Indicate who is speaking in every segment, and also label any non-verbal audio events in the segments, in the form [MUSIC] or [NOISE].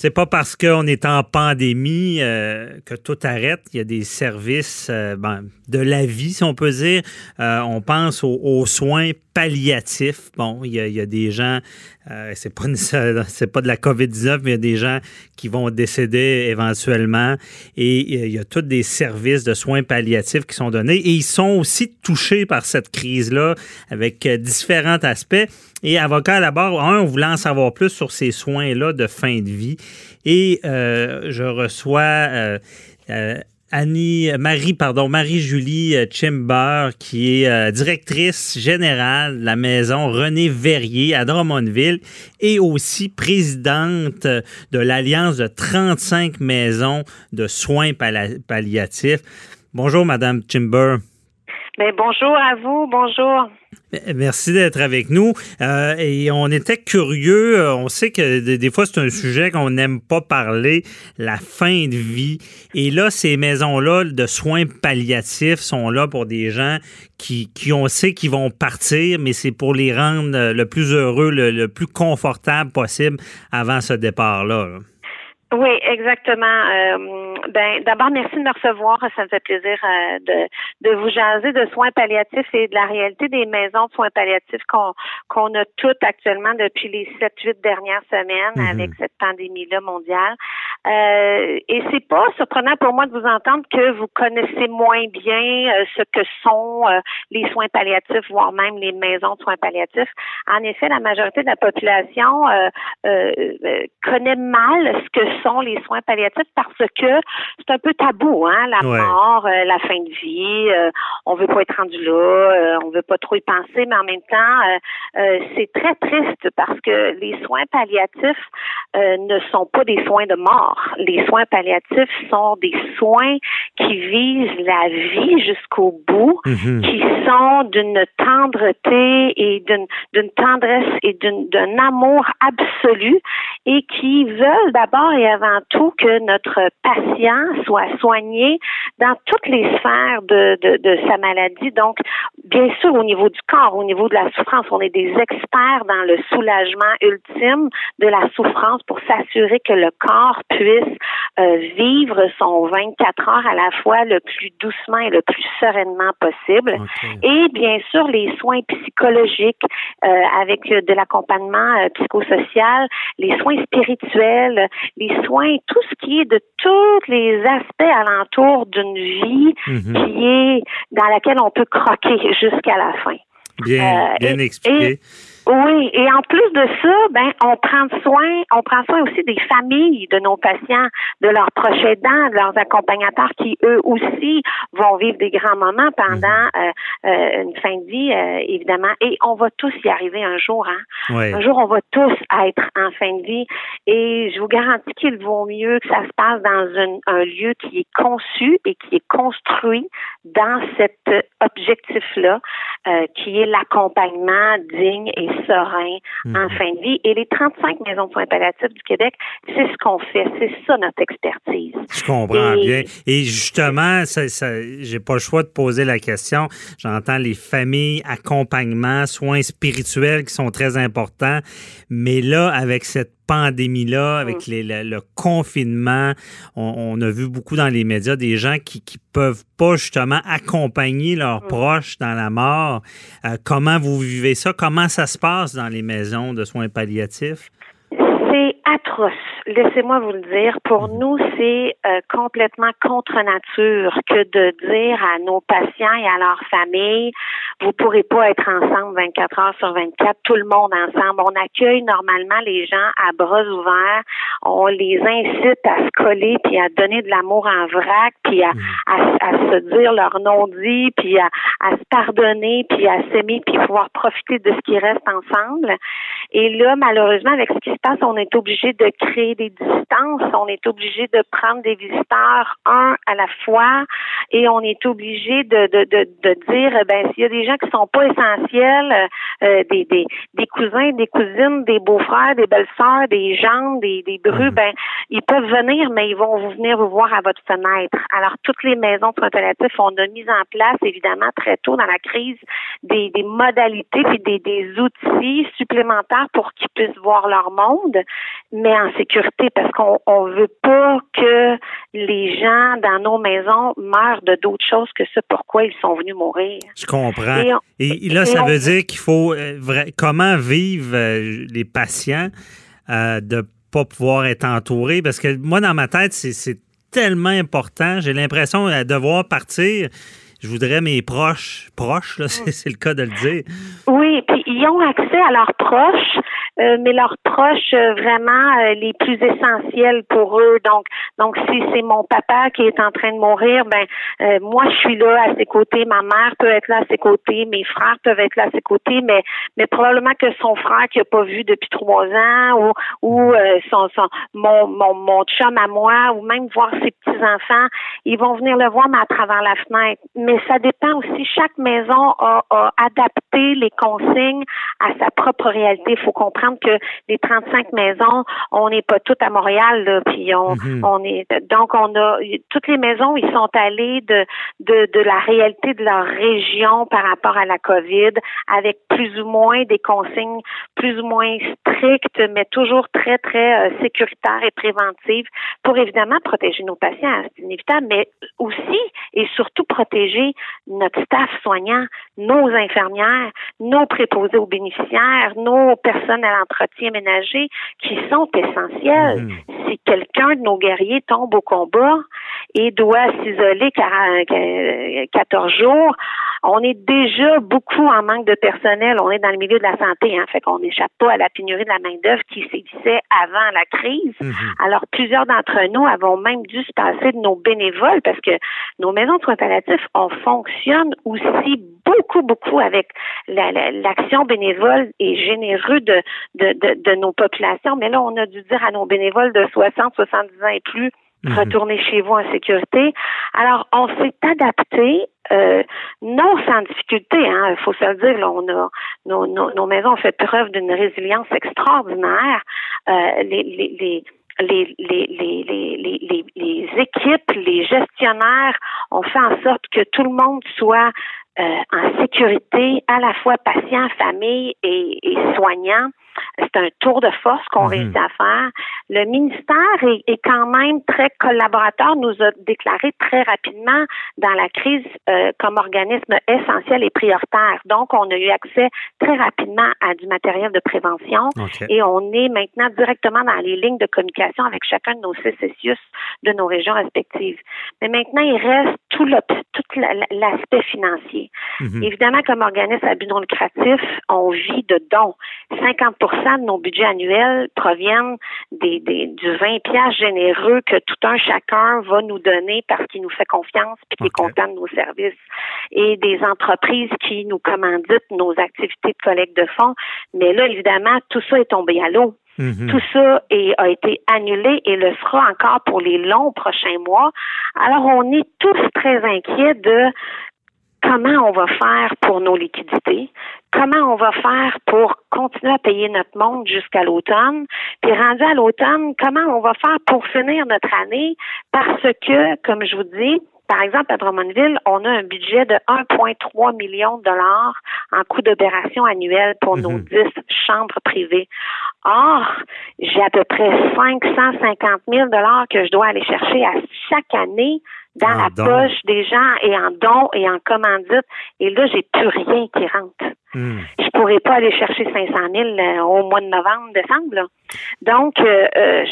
Speaker 1: C'est pas parce qu'on est en pandémie euh, que tout arrête. Il y a des services euh, ben, de la vie, si on peut dire. Euh, on pense aux, soins palliatifs. Bon, il y a, des gens, c'est pas [LAUGHS] c'est pas de la COVID-19, mais il y a des gens qui vont décéder éventuellement. Et il y a tous des services de soins palliatifs qui sont donnés. Et ils sont aussi touchés par cette crise-là avec différents aspects. Et avocat à la barre, un, on voulait en savoir plus sur ces soins-là de fin de vie. Et euh, je reçois euh, euh, Annie, Marie, pardon, Marie-Julie Chimber, qui est directrice générale de la maison René Verrier à Drummondville et aussi présidente de l'Alliance de 35 maisons de soins palliatifs. Bonjour, Madame Chimber.
Speaker 2: Ben, bonjour à vous, bonjour.
Speaker 1: Merci d'être avec nous. Euh, et on était curieux. Euh, on sait que des fois, c'est un sujet qu'on n'aime pas parler, la fin de vie. Et là, ces maisons-là de soins palliatifs sont là pour des gens qui, qui on sait qu'ils vont partir, mais c'est pour les rendre le plus heureux, le, plus confortable possible avant ce départ-là. là
Speaker 2: oui, exactement. Euh, ben, d'abord, merci de me recevoir. Ça me fait plaisir euh, de, de vous jaser de soins palliatifs et de la réalité des maisons de soins palliatifs qu'on qu'on a toutes actuellement depuis les sept, huit dernières semaines mhm. avec cette pandémie-là mondiale. Euh, et c'est pas surprenant pour moi de vous entendre que vous connaissez moins bien euh, ce que sont les soins palliatifs, voire même les maisons de soins palliatifs. En effet, la majorité de la population connaît mal ce que sont les soins palliatifs parce que c'est un peu tabou, hein, la mort, euh, la fin de vie. Euh, on veut pas être rendu là, euh, on veut pas trop y penser, mais en même temps, c'est très triste parce que les soins palliatifs ne sont pas des soins de mort. Les soins palliatifs sont des soins qui visent la vie jusqu'au bout, mhm. qui sont d'une tendreté et d'une d'une tendresse et d'un amour absolu et qui veulent d'abord et avant tout que notre patient soit soigné dans toutes les sphères de, de, de, sa maladie. Donc, bien sûr, au niveau du corps, au niveau de la souffrance, on est des experts dans le soulagement ultime de la souffrance pour s'assurer que le corps puisse euh, vivre son 24 heures à la fois le plus doucement et le plus sereinement possible. Et bien sûr, les soins psychologiques euh, avec de l'accompagnement euh, psychosocial, les soins spirituels, les soins, tout ce qui est de tous les aspects alentour d'une vie mhm. qui est dans laquelle on peut croquer [LAUGHS] jusqu'à la fin.
Speaker 1: Bien, bien expliqué.
Speaker 2: Oui, et en plus de ça, ben on prend soin, on prend soin aussi des familles de nos patients, de leurs proches aidants, de leurs accompagnateurs qui eux aussi vont vivre des grands moments pendant mhm. euh, euh, une fin de vie, euh, évidemment. Et on va tous y arriver un jour. Hein? Un jour, on va tous être en fin de vie. Et je vous garantis qu'il vaut mieux que ça se passe dans un lieu qui est conçu et qui est construit dans cet objectif-là, qui est l'accompagnement digne et serein en mhm. fin de vie. Et les 35 maisons de soins palliatifs du Québec, c'est ce qu'on fait. C'est ça notre expertise.
Speaker 1: Je comprends bien. Et justement, ça, ça j'ai pas le choix de poser la question. J'entends les familles, accompagnement, soins spirituels qui sont très importants. Mais là, avec cette pandémie-là, avec mm. le, confinement, on, a vu beaucoup dans les médias des gens qui ne peuvent pas justement accompagner leurs mm. proches dans la mort. Euh, comment vous vivez ça? Comment ça se passe dans les maisons de soins palliatifs?
Speaker 2: C'est atroce. Laissez-moi vous le dire. Pour mhm. nous, c'est euh, complètement contre nature que de dire à nos patients et à leurs familles, vous pourrez pas être ensemble 24 heures sur 24, tout le monde ensemble. On accueille normalement les gens à bras ouverts. On les incite à se coller puis à donner de l'amour en vrac puis à, mhm. à, se dire leur nom dit puis à, à se pardonner puis à s'aimer puis pouvoir profiter de ce qui reste ensemble. Et là, malheureusement, avec ce qui se passe, on est obligé de créer des distances, on est obligé de prendre des visiteurs un à la fois et on est obligé de, de, de, de dire, ben s'il y a des gens qui sont pas essentiels, euh, des, des, des cousins, des cousines, des beaux-frères, des belles-sœurs, des gens, des, des brus, mhm. ben ils peuvent venir, mais ils vont venir vous voir à votre fenêtre. Alors, toutes les maisons de on a mis en place, évidemment, très tôt dans la crise, des, des modalités et des, des outils supplémentaires pour qu'ils puissent voir leur monde, mais en sécurité, parce qu'on on veut pas que les gens dans nos maisons meurent de d'autres choses que ce pourquoi ils sont venus mourir.
Speaker 1: Je comprends. Et, là, ça veut dire qu'il faut euh, comment vivent euh, les patients euh, de pas pouvoir être entourés, parce que moi, dans ma tête, c'est tellement important. J'ai l'impression de devoir partir je voudrais mes proches, proches, [LAUGHS] c'est, le cas de le dire.
Speaker 2: Oui, puis ils ont accès à leurs proches, euh, mais leurs proches euh, vraiment euh, les plus essentiels pour eux. Donc, donc si c'est mon papa qui est en train de mourir, ben moi je suis là à ses côtés, ma mère peut être là à ses côtés, mes frères peuvent être là à ses côtés, mais mais probablement que son frère qui a pas vu depuis trois ans ou ou son, son mon, mon mon chum à moi ou même voir ses petits enfants, ils vont venir le voir mais à travers la fenêtre. Mais ça dépend aussi. Chaque maison a, a adapté les consignes à sa propre réalité. Il faut comprendre que les 35 maisons, on n'est pas toutes à Montréal, là, puis on, mhm. on est donc on a toutes les maisons, ils sont allés de, de, de la réalité de leur région par rapport à la COVID, avec plus ou moins des consignes plus ou moins strictes, mais toujours très, très euh, sécuritaires et préventives pour évidemment protéger nos patients, c'est inévitable, mais aussi et surtout protéger notre staff soignant, nos infirmières, nos préposés aux bénéficiaires, nos personnes à l'entretien ménager qui sont essentiels. Mhm. Si quelqu'un de nos guerriers tombe au combat et doit s'isoler 14 jours, on est déjà beaucoup en manque de personnel. On est dans le milieu de la santé, hein, fait qu'on n'échappe pas à la pénurie de la main-d'œuvre qui s'existait avant la crise. Mhm. Alors, plusieurs d'entre nous avons même dû se passer de nos bénévoles parce que nos maisons de soins palliatifs, on fonctionne aussi beaucoup, beaucoup avec l'action bénévole et généreux de, de, de, de nos populations. Mais là, on a dû dire à nos bénévoles de 60, 70 ans et plus, Mhm. retourner chez vous en sécurité. Alors, on s'est adapté, euh, non sans difficulté, hein, il faut se le dire, là, on a, nos, nos, nos maisons ont fait preuve d'une résilience extraordinaire. Euh, les, les, les les, les, les, les, les, équipes, les gestionnaires ont fait en sorte que tout le monde soit euh, en sécurité, à la fois patient, famille et, et soignant. C'est un tour de force qu'on mhm. réussit à faire. Le ministère est, quand même très collaborateur, nous a déclaré très rapidement dans la crise euh, comme organisme essentiel et prioritaire. Donc, on a eu accès très rapidement à du matériel de prévention et on est maintenant directement dans les lignes de communication avec chacun de nos CCCIUS de nos régions respectives. Mais maintenant, il reste tout l'aspect financier. Mhm. Évidemment, comme organisme à but non lucratif, on vit de dons. 50 de nos budgets annuels proviennent des, des, du 20 pièces généreux que tout un chacun va nous donner parce qu'il nous fait confiance et qu'il est content de nos services. Et des entreprises qui nous commanditent nos activités de collecte de fonds. Mais là, évidemment, tout ça est tombé à l'eau. Mhm. Tout ça est, a été annulé et le sera encore pour les longs prochains mois. Alors, on est tous très inquiets de comment on va faire pour nos liquidités, comment on va faire pour continuer à payer notre monde jusqu'à l'automne, puis rendu à l'automne, comment on va faire pour finir notre année, parce que, comme je vous dis, par exemple, à Drummondville, on a un budget de 1,3 million de dollars en coût d'opération annuel pour nos 10 mhm. chambres privées. Or, j'ai à peu près 550 000 dollars que je dois aller chercher à chaque année dans la poche des gens et en dons et en commandites. Et là, j'ai plus rien qui rentre. Hmm. Je pourrais pas aller chercher 500 000 euh, au mois de novembre, décembre. Donc, euh, euh,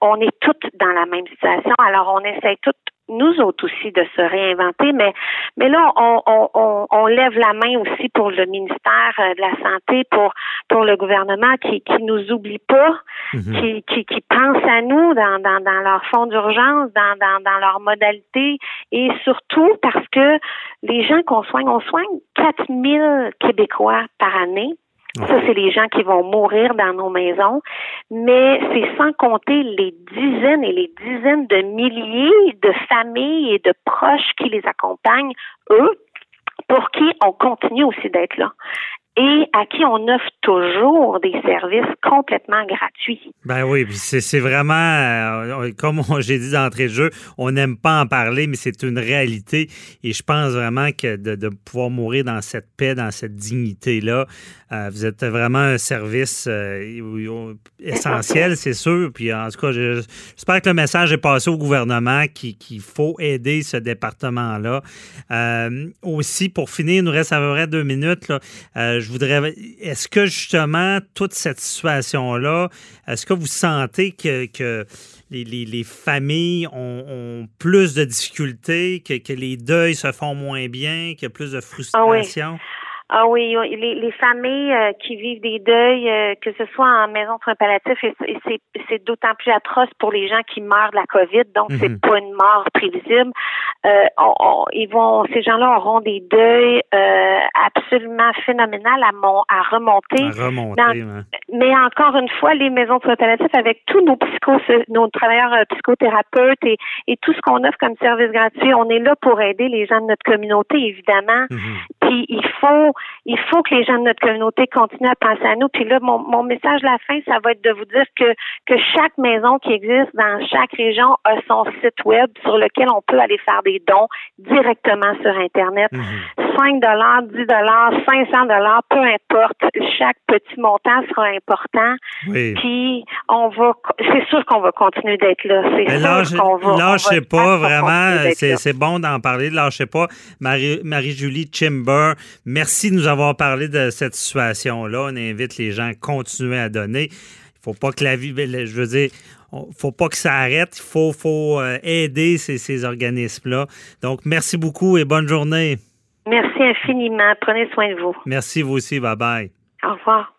Speaker 2: on, est toutes dans la même situation. Alors, on essaie toutes nous autres aussi de se réinventer, mais mais là on, on, on, lève la main aussi pour le ministère euh, de la santé, pour pour le gouvernement qui qui nous oublie pas, mhm. qui, qui qui pense à nous dans dans, dans leur fonds d'urgence, dans dans dans leurs modalités et surtout parce que les gens qu'on soigne, on soigne 4000 Québécois par année Ça, c'est les gens qui vont mourir dans nos maisons. Mais c'est sans compter les dizaines et les dizaines de milliers de familles et de proches qui les accompagnent, eux, pour qui on continue aussi d'être là et à qui on offre toujours des services complètement gratuits.
Speaker 1: Ben oui, c'est vraiment, euh, comme j'ai dit d'entrée de jeu, on n'aime pas en parler, mais c'est une réalité. Et je pense vraiment que de, pouvoir mourir dans cette paix, dans cette dignité-là, euh, vous êtes vraiment un service euh, essentiel, [LAUGHS] c'est sûr. Puis en tout cas, j'espère que le message est passé au gouvernement qu'il faut aider ce département-là. aussi, pour finir, il nous reste à peu près deux minutes. Là, je voudrais. Est-ce que justement, toute cette situation-là, est-ce que vous sentez que, les, familles ont, plus de difficultés, que, les deuils se font moins bien, qu'il y a plus de frustration?
Speaker 2: Ah oui, les, les familles euh, qui vivent des deuils, euh, que ce soit en maison de soins palliatifs, et, c'est d'autant plus atroce pour les gens qui meurent de la COVID, donc c'est mhm. pas une mort prévisible. Euh, ils vont, ces gens-là auront des deuils euh, absolument phénoménal à, mon, à remonter. Mais encore une fois, les maisons de soins palliatifs, avec tous nos psychos, nos travailleurs psychothérapeutes et, et tout ce qu'on offre comme service gratuit, on est là pour aider les gens de notre communauté, évidemment. Mhm. Puis il faut il faut que les gens de notre communauté continuent à penser à nous. Puis là, mon, mon message de la fin, ça va être de vous dire que, que chaque maison qui existe dans chaque région a son site web sur lequel on peut aller faire des dons directement sur Internet. 5 dollars, 10 dollars, 500 dollars, peu importe. Chaque petit montant sera important. Puis on va, c'est sûr qu'on va continuer d'être là. C'est sûr qu'on va.
Speaker 1: Lâchez pas, vraiment. C'est bon d'en parler. Lâchez pas. Marie-Julie Chimber, merci de nous avoir parlé de cette situation-là. On invite les gens à continuer à donner. Il faut pas que la vie, je veux dire, faut pas que ça arrête. Il faut, faut euh, aider ces, ces organismes-là. Donc, merci beaucoup et bonne journée.
Speaker 2: Merci infiniment. Prenez soin de vous.
Speaker 1: Merci vous aussi. Bye bye.
Speaker 2: Au revoir.